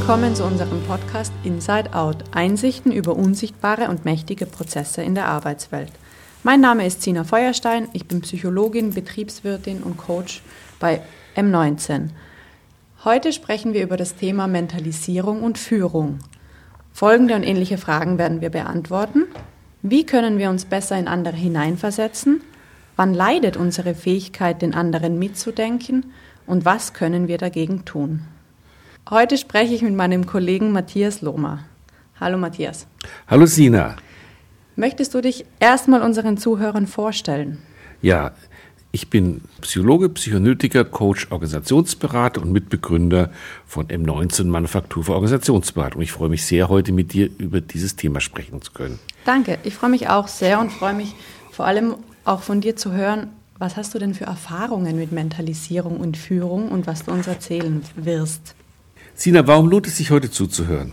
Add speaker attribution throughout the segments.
Speaker 1: willkommen zu unserem Podcast Inside Out. Einsichten über unsichtbare und mächtige Prozesse in der Arbeitswelt. Mein Name ist Sina Feuerstein, ich bin Psychologin, Betriebswirtin und Coach bei M19. Heute sprechen wir über das Thema Mentalisierung und Führung. Folgende und ähnliche Fragen werden wir beantworten. Wie können wir uns besser in andere hineinversetzen? Wann leidet unsere Fähigkeit, den anderen mitzudenken? Und was können wir dagegen tun? Heute spreche ich mit meinem Kollegen Matthias Lohmer. Hallo Matthias.
Speaker 2: Hallo Sina.
Speaker 1: Möchtest du dich erstmal unseren Zuhörern vorstellen?
Speaker 2: Ja, ich bin Psychologe, Psychoanalytiker, Coach, Organisationsberater und Mitbegründer von M19 Manufaktur für Organisationsberatung. Ich freue mich sehr, heute mit dir über dieses Thema sprechen zu können.
Speaker 1: Danke, ich freue mich auch sehr und freue mich vor allem auch von dir zu hören, was hast du denn für Erfahrungen mit Mentalisierung und Führung und was du uns erzählen wirst?
Speaker 2: Sina, warum lohnt es sich heute zuzuhören?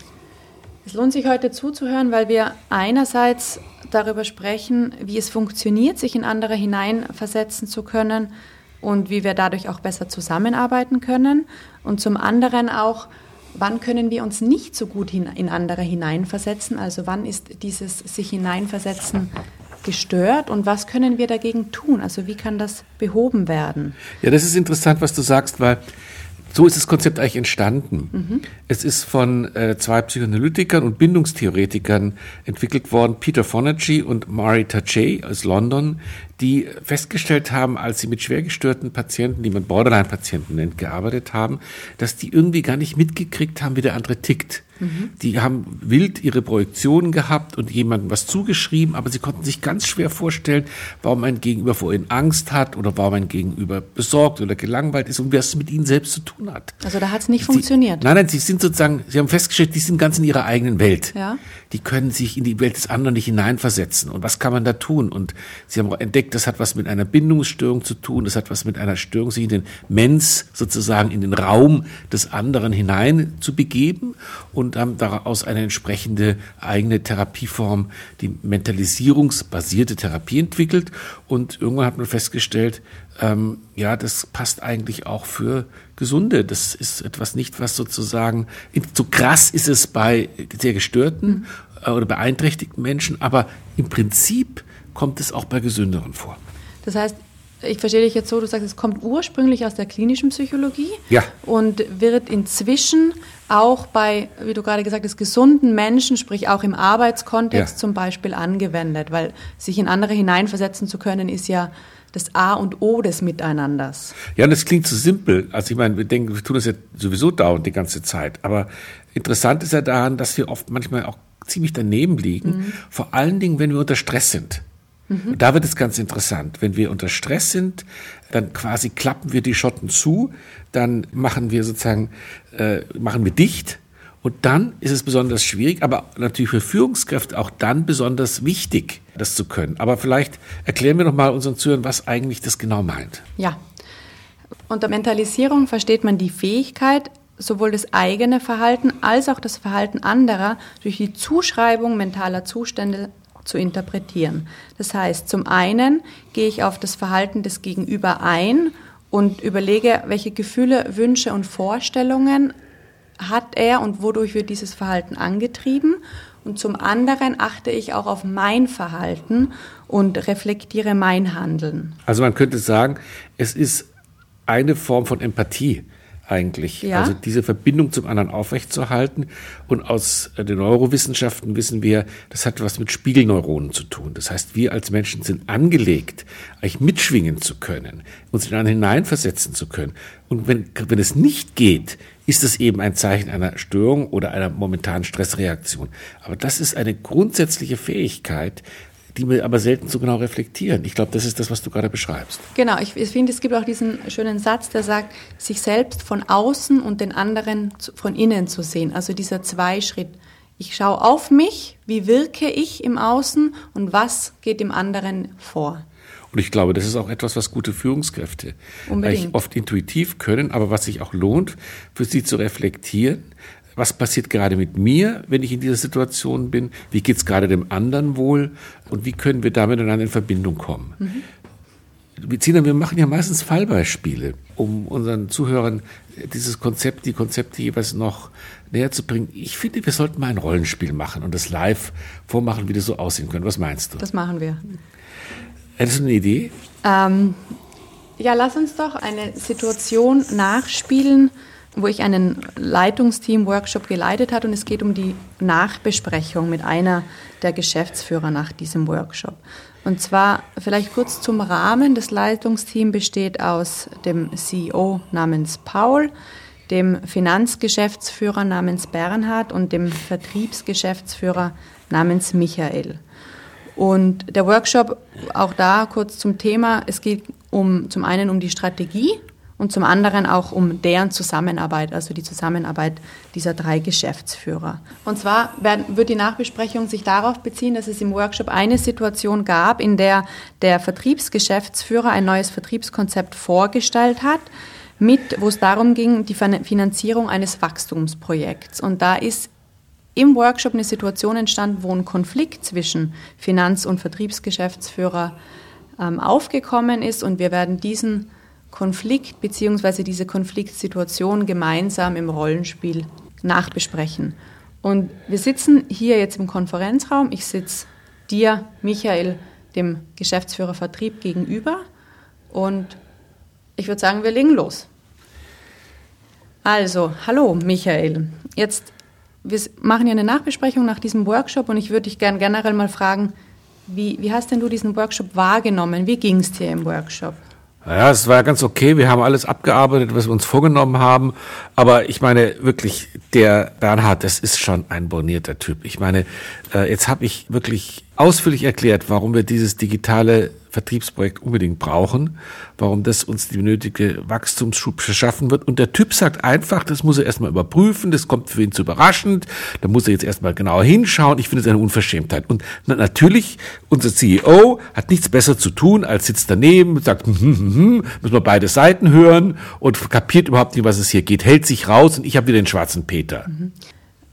Speaker 1: Es lohnt sich heute zuzuhören, weil wir einerseits darüber sprechen, wie es funktioniert, sich in andere hineinversetzen zu können und wie wir dadurch auch besser zusammenarbeiten können. Und zum anderen auch, wann können wir uns nicht so gut in andere hineinversetzen? Also wann ist dieses sich hineinversetzen gestört und was können wir dagegen tun? Also wie kann das behoben werden?
Speaker 2: Ja, das ist interessant, was du sagst, weil so ist das Konzept eigentlich entstanden. Mhm. Es ist von äh, zwei Psychoanalytikern und Bindungstheoretikern entwickelt worden, Peter Fonagy und Mari Tajay aus London, die festgestellt haben, als sie mit schwer gestörten Patienten, die man Borderline-Patienten nennt, gearbeitet haben, dass die irgendwie gar nicht mitgekriegt haben, wie der andere tickt. Mhm. Die haben wild ihre Projektionen gehabt und jemandem was zugeschrieben, aber sie konnten sich ganz schwer vorstellen, warum ein Gegenüber vor ihnen Angst hat oder warum ein Gegenüber besorgt oder gelangweilt ist und was es mit ihnen selbst zu tun hat.
Speaker 1: Also da hat es nicht
Speaker 2: sie,
Speaker 1: funktioniert.
Speaker 2: Nein, nein, sie sind sozusagen, sie haben festgestellt, die sind ganz in ihrer eigenen Welt.
Speaker 1: Ja.
Speaker 2: Die können sich in die Welt des anderen nicht hineinversetzen. Und was kann man da tun? Und sie haben entdeckt, das hat was mit einer Bindungsstörung zu tun, das hat was mit einer Störung, sich in den Mens sozusagen in den Raum des anderen hinein zu begeben und haben daraus eine entsprechende eigene Therapieform, die mentalisierungsbasierte Therapie entwickelt. Und irgendwann hat man festgestellt, ähm, ja, das passt eigentlich auch für Gesunde. Das ist etwas nicht, was sozusagen, so krass ist es bei sehr gestörten äh, oder beeinträchtigten Menschen, aber im Prinzip kommt es auch bei Gesünderen vor.
Speaker 1: Das heißt, ich verstehe dich jetzt so, du sagst, es kommt ursprünglich aus der klinischen Psychologie
Speaker 2: ja.
Speaker 1: und wird inzwischen auch bei, wie du gerade gesagt hast, gesunden Menschen, sprich auch im Arbeitskontext ja. zum Beispiel angewendet, weil sich in andere hineinversetzen zu können, ist ja das A und O des Miteinanders.
Speaker 2: Ja, und das klingt so simpel. Also ich meine, wir denken, wir tun das ja sowieso dauernd die ganze Zeit. Aber interessant ist ja daran, dass wir oft manchmal auch ziemlich daneben liegen. Mhm. Vor allen Dingen, wenn wir unter Stress sind. Mhm. Da wird es ganz interessant. Wenn wir unter Stress sind, dann quasi klappen wir die Schotten zu, dann machen wir sozusagen, äh, machen wir dicht und dann ist es besonders schwierig, aber natürlich für Führungskräfte auch dann besonders wichtig, das zu können. Aber vielleicht erklären wir noch mal unseren Zuhörern, was eigentlich das genau meint.
Speaker 1: Ja. Unter Mentalisierung versteht man die Fähigkeit, sowohl das eigene Verhalten als auch das Verhalten anderer durch die Zuschreibung mentaler Zustände zu interpretieren. Das heißt, zum einen gehe ich auf das Verhalten des Gegenüber ein und überlege, welche Gefühle, Wünsche und Vorstellungen hat er und wodurch wird dieses Verhalten angetrieben. Und zum anderen achte ich auch auf mein Verhalten und reflektiere mein Handeln.
Speaker 2: Also man könnte sagen, es ist eine Form von Empathie eigentlich. Ja. Also diese Verbindung zum anderen aufrechtzuerhalten. Und aus äh, den Neurowissenschaften wissen wir, das hat was mit Spiegelneuronen zu tun. Das heißt, wir als Menschen sind angelegt, eigentlich mitschwingen zu können, uns in einen hineinversetzen zu können. Und wenn, wenn es nicht geht, ist es eben ein Zeichen einer Störung oder einer momentanen Stressreaktion. Aber das ist eine grundsätzliche Fähigkeit, die wir aber selten so genau reflektieren. Ich glaube, das ist das, was du gerade beschreibst.
Speaker 1: Genau, ich, ich finde, es gibt auch diesen schönen Satz, der sagt, sich selbst von außen und den anderen von innen zu sehen. Also dieser Zweischritt. Ich schaue auf mich, wie wirke ich im Außen und was geht dem anderen vor.
Speaker 2: Und ich glaube, das ist auch etwas, was gute Führungskräfte oft intuitiv können, aber was sich auch lohnt, für sie zu reflektieren, was passiert gerade mit mir, wenn ich in dieser Situation bin, wie geht es gerade dem anderen wohl und wie können wir da miteinander in Verbindung kommen. Mhm. Bezina, wir machen ja meistens Fallbeispiele, um unseren Zuhörern dieses Konzept, die Konzepte jeweils noch näher zu bringen. Ich finde, wir sollten mal ein Rollenspiel machen und das live vormachen, wie das so aussehen könnte. Was meinst du?
Speaker 1: Das machen wir.
Speaker 2: Hättest du eine Idee?
Speaker 1: Ähm, ja, lass uns doch eine Situation nachspielen, wo ich einen Leitungsteam-Workshop geleitet habe und es geht um die Nachbesprechung mit einer der Geschäftsführer nach diesem Workshop. Und zwar vielleicht kurz zum Rahmen. Das Leitungsteam besteht aus dem CEO namens Paul, dem Finanzgeschäftsführer namens Bernhard und dem Vertriebsgeschäftsführer namens Michael. Und der Workshop, auch da kurz zum Thema, es geht um zum einen um die Strategie und zum anderen auch um deren Zusammenarbeit, also die Zusammenarbeit dieser drei Geschäftsführer. Und zwar wird die Nachbesprechung sich darauf beziehen, dass es im Workshop eine Situation gab, in der der Vertriebsgeschäftsführer ein neues Vertriebskonzept vorgestellt hat, mit, wo es darum ging, die Finanzierung eines Wachstumsprojekts. Und da ist im Workshop eine Situation entstanden, wo ein Konflikt zwischen Finanz- und Vertriebsgeschäftsführer ähm, aufgekommen ist und wir werden diesen Konflikt bzw. diese Konfliktsituation gemeinsam im Rollenspiel nachbesprechen. Und wir sitzen hier jetzt im Konferenzraum. Ich sitze dir, Michael, dem Geschäftsführer Vertrieb gegenüber und ich würde sagen, wir legen los. Also, hallo Michael. Jetzt, wir machen ja eine Nachbesprechung nach diesem Workshop und ich würde dich gerne generell mal fragen, wie, wie hast denn du diesen Workshop wahrgenommen? Wie ging es dir im Workshop?
Speaker 2: Naja, es war ganz okay. Wir haben alles abgearbeitet, was wir uns vorgenommen haben. Aber ich meine, wirklich, der Bernhard, das ist schon ein bornierter Typ. Ich meine, äh, jetzt habe ich wirklich ausführlich erklärt, warum wir dieses digitale Vertriebsprojekt unbedingt brauchen, warum das uns die nötige Wachstumsschub verschaffen wird. Und der Typ sagt einfach, das muss er erstmal überprüfen, das kommt für ihn zu überraschend, da muss er jetzt erstmal genauer hinschauen. Ich finde es eine Unverschämtheit. Und natürlich, unser CEO hat nichts besser zu tun, als sitzt daneben, sagt, hm, hm, hm, hm, müssen wir beide Seiten hören und kapiert überhaupt nicht, was es hier geht, hält sich raus und ich habe wieder den schwarzen Peter. Mhm.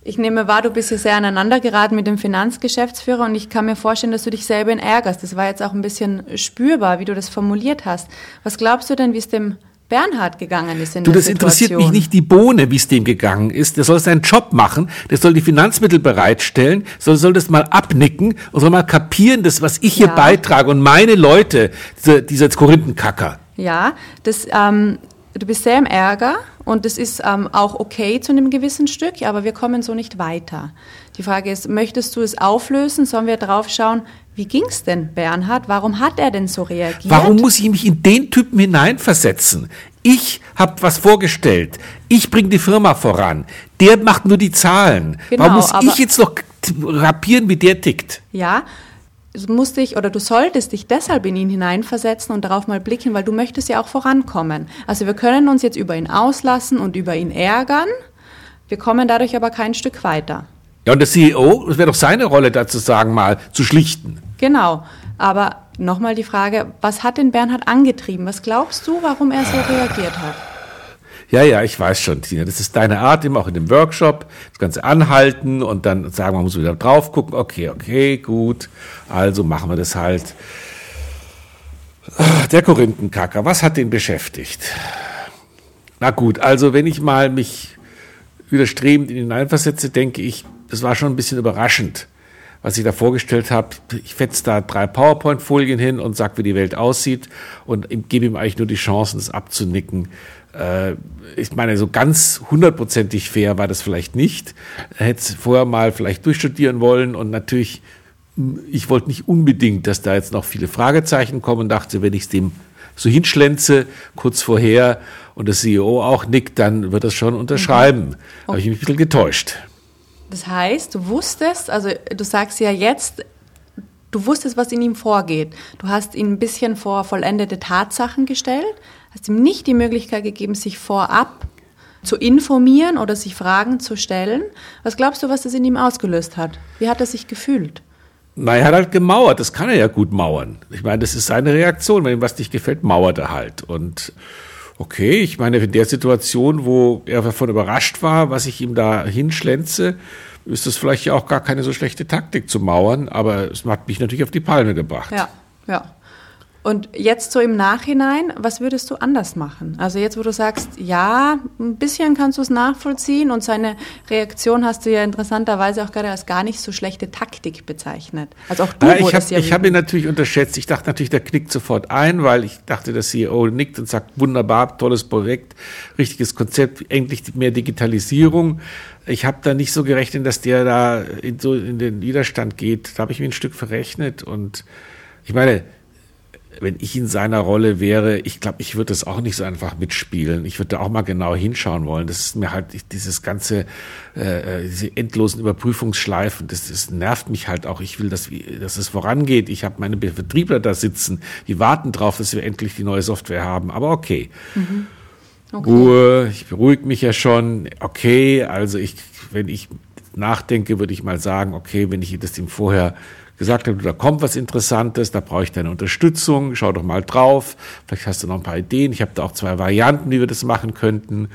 Speaker 1: Ich nehme wahr, du bist hier sehr aneinander geraten mit dem Finanzgeschäftsführer und ich kann mir vorstellen, dass du dich selber ärgerst. Das war jetzt auch ein bisschen spürbar, wie du das formuliert hast. Was glaubst du denn, wie es dem Bernhard gegangen ist in
Speaker 2: du,
Speaker 1: der
Speaker 2: das interessiert mich nicht die Bohne, wie es dem gegangen ist. Der soll seinen Job machen, der soll die Finanzmittel bereitstellen, soll, soll das mal abnicken und soll mal kapieren, das, was ich hier ja. beitrage und meine Leute, diese, dieser Korinthenkacker.
Speaker 1: Ja, das, ähm, du bist sehr im Ärger und das ist ähm, auch okay zu einem gewissen Stück, aber wir kommen so nicht weiter. Die Frage ist, möchtest du es auflösen? Sollen wir drauf schauen, wie ging es denn, Bernhard? Warum hat er denn so reagiert?
Speaker 2: Warum muss ich mich in den Typen hineinversetzen? Ich habe was vorgestellt. Ich bringe die Firma voran. Der macht nur die Zahlen. Genau, Warum muss ich jetzt noch rapieren, wie der tickt?
Speaker 1: Ja, musst dich oder du solltest dich deshalb in ihn hineinversetzen und darauf mal blicken, weil du möchtest ja auch vorankommen. Also wir können uns jetzt über ihn auslassen und über ihn ärgern, wir kommen dadurch aber kein Stück weiter.
Speaker 2: Ja, und der CEO, es wäre doch seine Rolle dazu sagen, mal zu schlichten.
Speaker 1: Genau, aber nochmal die Frage, was hat den Bernhard angetrieben? Was glaubst du, warum er so reagiert hat?
Speaker 2: Ja, ja, ich weiß schon, Tina. Das ist deine Art, immer auch in dem Workshop, das Ganze anhalten und dann sagen, man muss wieder drauf gucken. Okay, okay, gut. Also machen wir das halt. Der Korinthenkacker, was hat den beschäftigt? Na gut, also wenn ich mal mich widerstrebend hineinversetze, denke ich, das war schon ein bisschen überraschend, was ich da vorgestellt habe. Ich fetze da drei PowerPoint-Folien hin und sage, wie die Welt aussieht und gebe ihm eigentlich nur die Chancen, das abzunicken äh, ich meine, so ganz hundertprozentig fair war das vielleicht nicht. Er hätte es vorher mal vielleicht durchstudieren wollen und natürlich, ich wollte nicht unbedingt, dass da jetzt noch viele Fragezeichen kommen, dachte, wenn ich es dem so hinschlänze, kurz vorher, und der CEO auch nickt, dann wird das schon unterschreiben. Mhm. Okay. Habe ich mich ein bisschen getäuscht.
Speaker 1: Das heißt, du wusstest, also du sagst ja jetzt, du wusstest, was in ihm vorgeht. Du hast ihn ein bisschen vor vollendete Tatsachen gestellt, hast ihm nicht die Möglichkeit gegeben, sich vorab zu informieren oder sich Fragen zu stellen. Was glaubst du, was das in ihm ausgelöst hat? Wie hat er sich gefühlt?
Speaker 2: Na, er hat halt gemauert. Das kann er ja gut mauern. Ich meine, das ist seine Reaktion. Wenn ihm was nicht gefällt, mauert er halt. Und okay, ich meine, in der Situation, wo er davon überrascht war, was ich ihm da hinschlänze, ist das vielleicht ja auch gar keine so schlechte Taktik zu mauern. Aber es hat mich natürlich auf die Palme gebracht.
Speaker 1: Ja, ja. Und jetzt so im Nachhinein, was würdest du anders machen? Also jetzt, wo du sagst, ja, ein bisschen kannst du es nachvollziehen und seine Reaktion hast du ja interessanterweise auch gerade als gar nicht so schlechte Taktik bezeichnet. Also auch du
Speaker 2: ja, ich habe ja ich hab ihn natürlich unterschätzt. Ich dachte natürlich, der knickt sofort ein, weil ich dachte, der CEO nickt und sagt, wunderbar, tolles Projekt, richtiges Konzept, endlich mehr Digitalisierung. Ich habe da nicht so gerechnet, dass der da in, so in den Widerstand geht. Da habe ich mir ein Stück verrechnet und ich meine, wenn ich in seiner Rolle wäre, ich glaube, ich würde das auch nicht so einfach mitspielen. Ich würde da auch mal genau hinschauen wollen. Das ist mir halt dieses ganze, äh, äh, diese endlosen Überprüfungsschleifen, das, das nervt mich halt auch. Ich will, dass, dass es vorangeht. Ich habe meine Vertriebler da sitzen, die warten drauf, dass wir endlich die neue Software haben. Aber okay. Mhm. okay. Ruhe, ich beruhige mich ja schon. Okay, also ich, wenn ich nachdenke, würde ich mal sagen, okay, wenn ich das ihm vorher gesagt habe, da kommt was Interessantes, da brauche ich deine Unterstützung, schau doch mal drauf, vielleicht hast du noch ein paar Ideen, ich habe da auch zwei Varianten, wie wir das machen könnten.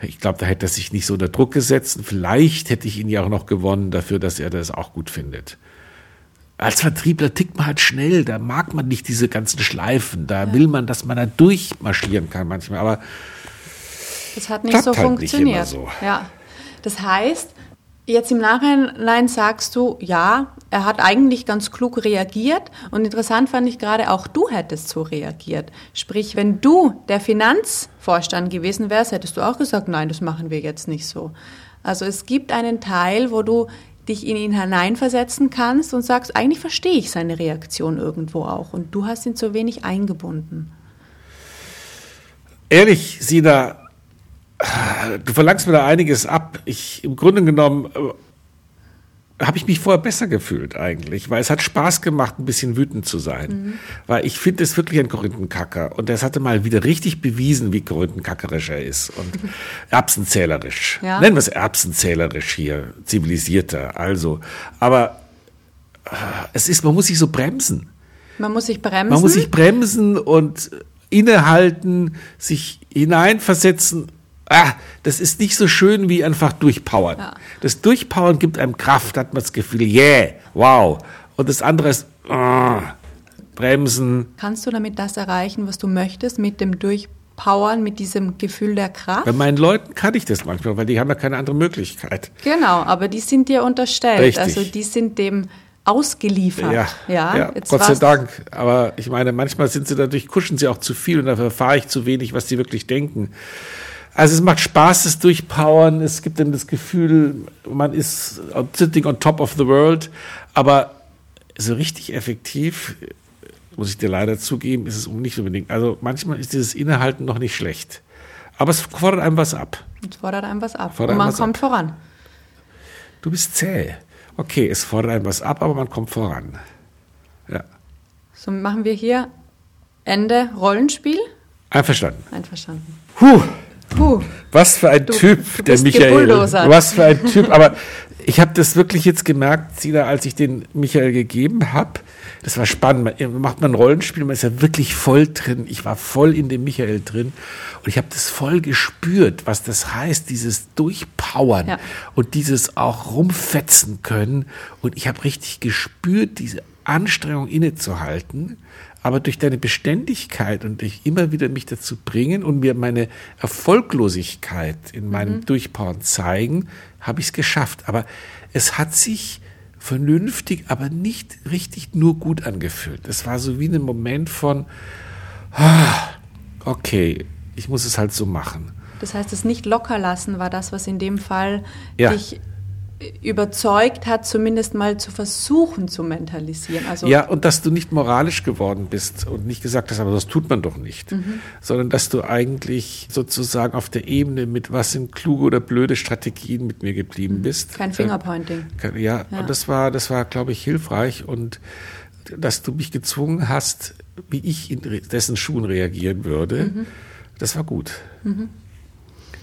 Speaker 2: Ich glaube, da hätte er sich nicht so unter Druck gesetzt. Vielleicht hätte ich ihn ja auch noch gewonnen dafür, dass er das auch gut findet. Als Vertriebler tickt man halt schnell, da mag man nicht diese ganzen Schleifen, da will man, dass man da durchmarschieren kann manchmal, aber
Speaker 1: das hat nicht so halt funktioniert. Nicht so. Ja. Das heißt, Jetzt im Nachhinein sagst du, ja, er hat eigentlich ganz klug reagiert und interessant fand ich gerade, auch du hättest so reagiert. Sprich, wenn du der Finanzvorstand gewesen wärst, hättest du auch gesagt, nein, das machen wir jetzt nicht so. Also es gibt einen Teil, wo du dich in ihn hineinversetzen kannst und sagst, eigentlich verstehe ich seine Reaktion irgendwo auch und du hast ihn zu wenig eingebunden.
Speaker 2: Ehrlich, Sina, du verlangst mir da einiges ab. Ich, im Grunde genommen, äh, habe ich mich vorher besser gefühlt eigentlich, weil es hat Spaß gemacht, ein bisschen wütend zu sein. Mhm. Weil ich finde es wirklich ein Korinthenkacker. Und das hatte mal wieder richtig bewiesen, wie korinthenkackerisch er ist. Und erbsenzählerisch. Ja. Nennen wir es erbsenzählerisch hier, zivilisierter. Also, aber äh, es ist, man muss sich so bremsen.
Speaker 1: Man muss sich bremsen.
Speaker 2: Man muss sich bremsen und innehalten, sich hineinversetzen ah, das ist nicht so schön wie einfach durchpowern. Ja. Das Durchpowern gibt einem Kraft, hat man das Gefühl, yeah, wow. Und das andere ist, ah, bremsen.
Speaker 1: Kannst du damit das erreichen, was du möchtest, mit dem Durchpowern, mit diesem Gefühl der Kraft?
Speaker 2: Bei meinen Leuten kann ich das manchmal, weil die haben ja keine andere Möglichkeit.
Speaker 1: Genau, aber die sind dir unterstellt. Richtig. Also die sind dem ausgeliefert.
Speaker 2: Ja, ja, ja Gott sei Dank. Aber ich meine, manchmal sind sie dadurch, kuschen sie auch zu viel und dafür erfahre ich zu wenig, was sie wirklich denken. Also es macht Spaß, das Durchpowern. Es gibt dann das Gefühl, man ist sitting on top of the world. Aber so richtig effektiv, muss ich dir leider zugeben, ist es nicht unbedingt. Also manchmal ist dieses Innehalten noch nicht schlecht. Aber es fordert einem was ab.
Speaker 1: Es fordert einem was ab. Fordert Und man kommt ab. voran.
Speaker 2: Du bist zäh. Okay, es fordert einem was ab, aber man kommt voran. Ja.
Speaker 1: So machen wir hier Ende Rollenspiel.
Speaker 2: Einverstanden.
Speaker 1: Einverstanden.
Speaker 2: Puh. Puh. Was für ein du, Typ, du der Michael. Was für ein Typ. Aber ich habe das wirklich jetzt gemerkt, Sina, als ich den Michael gegeben habe. Das war spannend. Man macht man ein Rollenspiel, man ist ja wirklich voll drin. Ich war voll in dem Michael drin und ich habe das voll gespürt, was das heißt, dieses Durchpowern ja. und dieses auch rumfetzen können. Und ich habe richtig gespürt, diese Anstrengung innezuhalten aber durch deine Beständigkeit und durch immer wieder mich dazu bringen und mir meine Erfolglosigkeit in meinem mhm. Durchpowern zeigen, habe ich es geschafft. Aber es hat sich vernünftig, aber nicht richtig nur gut angefühlt. Es war so wie ein Moment von, ah, okay, ich muss es halt so machen.
Speaker 1: Das heißt, das nicht locker lassen war das, was in dem Fall ja. dich überzeugt hat, zumindest mal zu versuchen zu mentalisieren.
Speaker 2: Also ja, und dass du nicht moralisch geworden bist und nicht gesagt hast, aber das tut man doch nicht, mhm. sondern dass du eigentlich sozusagen auf der Ebene mit was sind kluge oder blöde Strategien mit mir geblieben mhm. bist.
Speaker 1: Kein Fingerpointing.
Speaker 2: Ja, ja, und das war, das war, glaube ich, hilfreich und dass du mich gezwungen hast, wie ich in dessen Schuhen reagieren würde, mhm. das war gut. Mhm.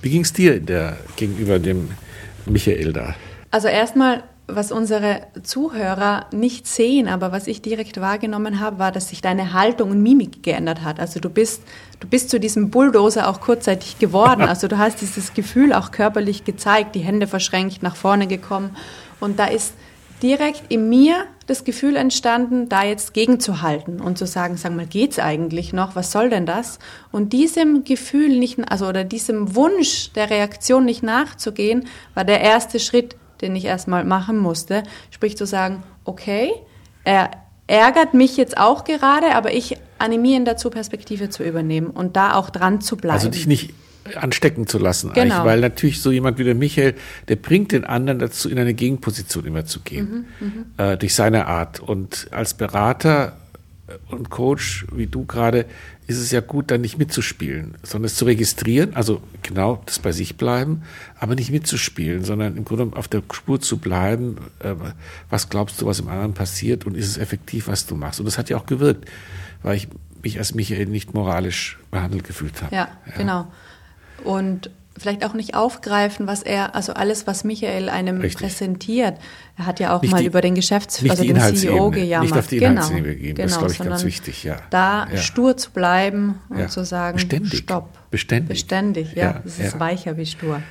Speaker 2: Wie ging es dir der, gegenüber dem Michael da?
Speaker 1: Also erstmal, was unsere Zuhörer nicht sehen, aber was ich direkt wahrgenommen habe, war, dass sich deine Haltung und Mimik geändert hat. Also du bist, du bist zu diesem Bulldozer auch kurzzeitig geworden. Also du hast dieses Gefühl auch körperlich gezeigt, die Hände verschränkt, nach vorne gekommen. Und da ist direkt in mir das Gefühl entstanden, da jetzt gegenzuhalten und zu sagen, sag mal, geht's eigentlich noch? Was soll denn das? Und diesem Gefühl nicht, also oder diesem Wunsch der Reaktion nicht nachzugehen, war der erste Schritt, den ich erstmal machen musste. Sprich zu sagen, okay, er ärgert mich jetzt auch gerade, aber ich animiere ihn dazu, Perspektive zu übernehmen und da auch dran zu bleiben.
Speaker 2: Also dich nicht anstecken zu lassen, genau. weil natürlich so jemand wie der Michael, der bringt den anderen dazu, in eine Gegenposition immer zu gehen, mhm, mhm. äh, durch seine Art. Und als Berater und Coach, wie du gerade, ist es ja gut, dann nicht mitzuspielen, sondern es zu registrieren, also genau das bei sich bleiben, aber nicht mitzuspielen, sondern im Grunde auf der Spur zu bleiben, äh, was glaubst du, was im anderen passiert und ist es effektiv, was du machst. Und das hat ja auch gewirkt, weil ich mich als Michael nicht moralisch behandelt gefühlt habe.
Speaker 1: Ja, ja. genau und vielleicht auch nicht aufgreifen, was er, also alles, was Michael einem Richtig. präsentiert. Er hat ja auch nicht mal die, über den Geschäftsführer, also den CEO gejammert.
Speaker 2: Nicht auf die genau, gehen, genau, das ist, glaube ich, ganz wichtig, ja.
Speaker 1: Da ja. stur zu bleiben und
Speaker 2: ja.
Speaker 1: zu sagen,
Speaker 2: Beständig.
Speaker 1: stopp.
Speaker 2: Beständig.
Speaker 1: Beständig, ja. ja. Das ist weicher wie stur.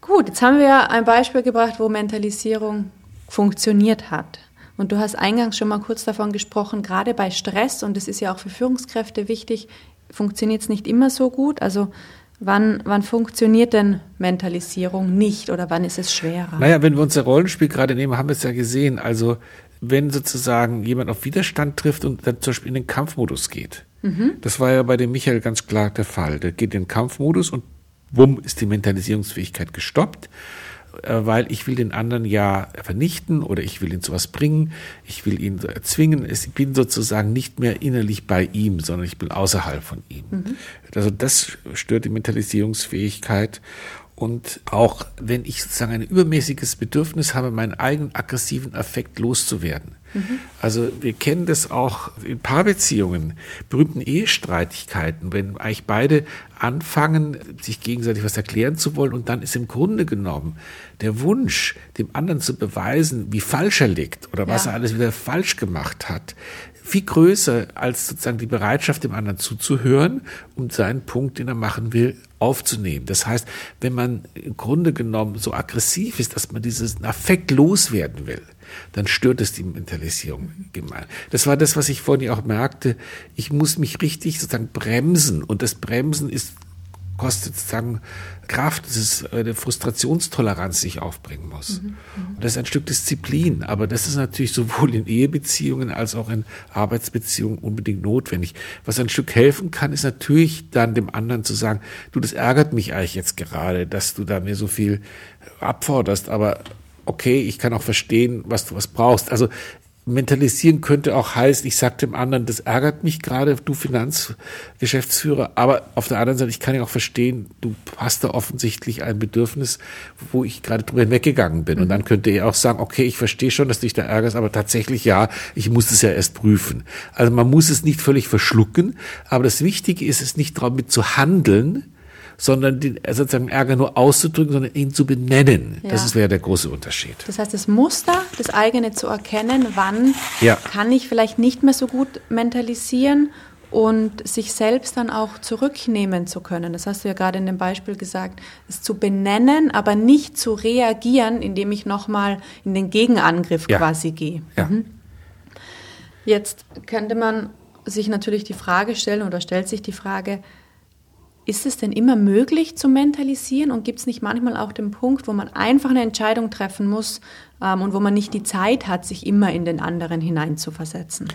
Speaker 1: Gut, jetzt haben wir ein Beispiel gebracht, wo Mentalisierung funktioniert hat. Und du hast eingangs schon mal kurz davon gesprochen, gerade bei Stress, und das ist ja auch für Führungskräfte wichtig, funktioniert es nicht immer so gut. Also wann, wann funktioniert denn Mentalisierung nicht oder wann ist es schwerer?
Speaker 2: Naja, wenn wir unser Rollenspiel gerade nehmen, haben wir es ja gesehen. Also wenn sozusagen jemand auf Widerstand trifft und dann zum Beispiel in den Kampfmodus geht. Mhm. Das war ja bei dem Michael ganz klar der Fall. Der geht in den Kampfmodus und bumm, ist die Mentalisierungsfähigkeit gestoppt. Äh, weil ich will den anderen ja vernichten oder ich will ihn zu was bringen, ich will ihn erzwingen. Ich bin sozusagen nicht mehr innerlich bei ihm, sondern ich bin außerhalb von ihm. Mhm. Also das stört die Mentalisierungsfähigkeit und auch wenn ich sozusagen ein übermäßiges Bedürfnis habe, meinen eigenen aggressiven Affekt loszuwerden. Mhm. Also wir kennen das auch in Paarbeziehungen, berühmten Ehestreitigkeiten, wenn eigentlich beide anfangen, sich gegenseitig was erklären zu wollen und dann ist im Grunde genommen der Wunsch, dem anderen zu beweisen, wie falsch er liegt oder was ja. er alles wieder falsch gemacht hat, viel größer als sozusagen die Bereitschaft, dem anderen zuzuhören, um seinen Punkt, den er machen will, aufzunehmen. Das heißt, wenn man im Grunde genommen so aggressiv ist, dass man diesen Affekt loswerden will, dann stört es die Mentalisierung gemein. Das war das, was ich vorhin auch merkte. Ich muss mich richtig sozusagen bremsen und das Bremsen ist kostet sozusagen Kraft, das ist eine Frustrationstoleranz, die ich aufbringen muss. Mhm, mhm. Und das ist ein Stück Disziplin, aber das ist natürlich sowohl in Ehebeziehungen als auch in Arbeitsbeziehungen unbedingt notwendig. Was ein Stück helfen kann, ist natürlich dann dem anderen zu sagen, du, das ärgert mich eigentlich jetzt gerade, dass du da mir so viel abforderst, aber okay, ich kann auch verstehen, was du was brauchst. Also mentalisieren könnte auch heißen, ich sage dem anderen, das ärgert mich gerade, du Finanzgeschäftsführer, aber auf der anderen Seite, ich kann ja auch verstehen, du hast da offensichtlich ein Bedürfnis, wo ich gerade drüber hinweggegangen bin. Mhm. Und dann könnte er auch sagen, okay, ich verstehe schon, dass du dich da ärgerst, aber tatsächlich ja, ich muss es ja erst prüfen. Also man muss es nicht völlig verschlucken, aber das Wichtige ist es nicht damit zu handeln, sondern den sozusagen Ärger nur auszudrücken, sondern ihn zu benennen. Ja. Das wäre der große Unterschied.
Speaker 1: Das heißt, das Muster, das eigene zu erkennen, wann ja. kann ich vielleicht nicht mehr so gut mentalisieren und sich selbst dann auch zurücknehmen zu können. Das hast du ja gerade in dem Beispiel gesagt, es zu benennen, aber nicht zu reagieren, indem ich nochmal in den Gegenangriff ja. quasi gehe. Ja. Mhm. Jetzt könnte man sich natürlich die Frage stellen oder stellt sich die Frage, ist es denn immer möglich zu mentalisieren und gibt es nicht manchmal auch den Punkt, wo man einfach eine Entscheidung treffen muss ähm, und wo man nicht die Zeit hat, sich immer in den anderen hineinzuversetzen?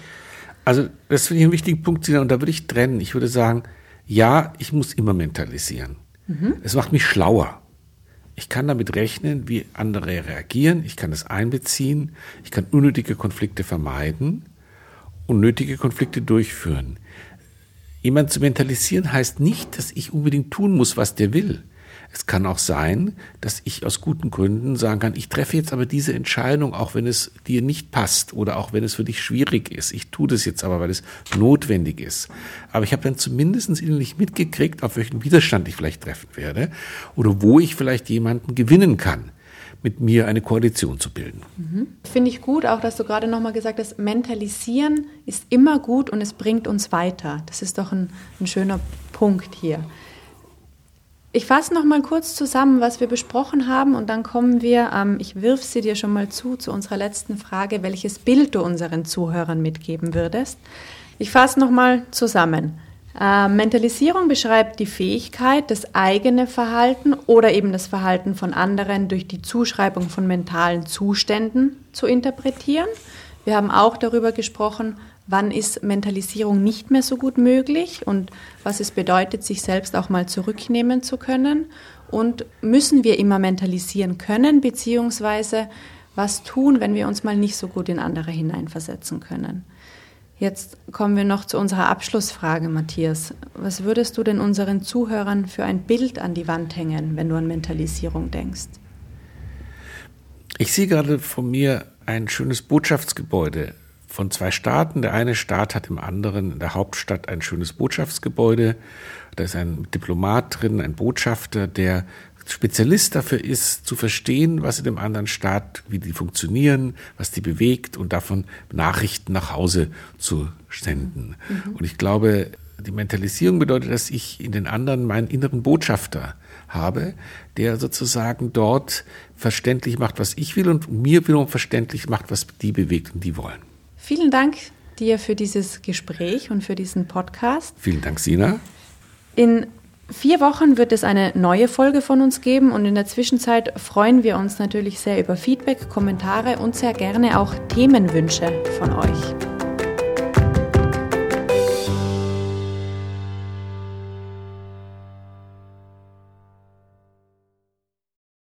Speaker 2: Also das finde ich einen wichtigen Punkt, und da würde ich trennen. Ich würde sagen, ja, ich muss immer mentalisieren. Mhm. Es macht mich schlauer. Ich kann damit rechnen, wie andere reagieren. Ich kann es einbeziehen. Ich kann unnötige Konflikte vermeiden, unnötige Konflikte durchführen. Jemand zu mentalisieren heißt nicht, dass ich unbedingt tun muss, was der will. Es kann auch sein, dass ich aus guten Gründen sagen kann, ich treffe jetzt aber diese Entscheidung, auch wenn es dir nicht passt oder auch wenn es für dich schwierig ist. Ich tue das jetzt aber, weil es notwendig ist. Aber ich habe dann zumindest innerlich mitgekriegt, auf welchen Widerstand ich vielleicht treffen werde oder wo ich vielleicht jemanden gewinnen kann mit mir eine Koalition zu bilden.
Speaker 1: Mhm. Finde ich gut, auch dass du gerade nochmal gesagt hast, mentalisieren ist immer gut und es bringt uns weiter. Das ist doch ein, ein schöner Punkt hier. Ich fasse noch mal kurz zusammen, was wir besprochen haben und dann kommen wir, ähm, ich wirf sie dir schon mal zu, zu unserer letzten Frage, welches Bild du unseren Zuhörern mitgeben würdest. Ich fasse noch mal zusammen. Äh, Mentalisierung beschreibt die Fähigkeit, das eigene Verhalten oder eben das Verhalten von anderen durch die Zuschreibung von mentalen Zuständen zu interpretieren. Wir haben auch darüber gesprochen, wann ist Mentalisierung nicht mehr so gut möglich und was es bedeutet, sich selbst auch mal zurücknehmen zu können. Und müssen wir immer mentalisieren können, beziehungsweise was tun, wenn wir uns mal nicht so gut in andere hineinversetzen können. Jetzt kommen wir noch zu unserer Abschlussfrage, Matthias. Was würdest du denn unseren Zuhörern für ein Bild an die Wand hängen, wenn du an Mentalisierung denkst?
Speaker 2: Ich sehe gerade von mir ein schönes Botschaftsgebäude von zwei Staaten. Der eine Staat hat im anderen, in der Hauptstadt, ein schönes Botschaftsgebäude. Da ist ein Diplomat drin, ein Botschafter, der Spezialist dafür ist, zu verstehen, was in dem anderen Staat, wie die funktionieren, was die bewegt und davon Nachrichten nach Hause zu senden. Mhm. Und ich glaube, die Mentalisierung bedeutet, dass ich in den anderen meinen inneren Botschafter habe, der sozusagen dort verständlich macht, was ich will und mir wiederum verständlich macht, was die bewegt und die wollen.
Speaker 1: Vielen Dank dir für dieses Gespräch und für diesen Podcast.
Speaker 2: Vielen Dank, Sina.
Speaker 1: In vier Wochen wird es eine neue Folge von uns geben und in der Zwischenzeit freuen wir uns natürlich sehr über Feedback, Kommentare und sehr gerne auch Themenwünsche von euch.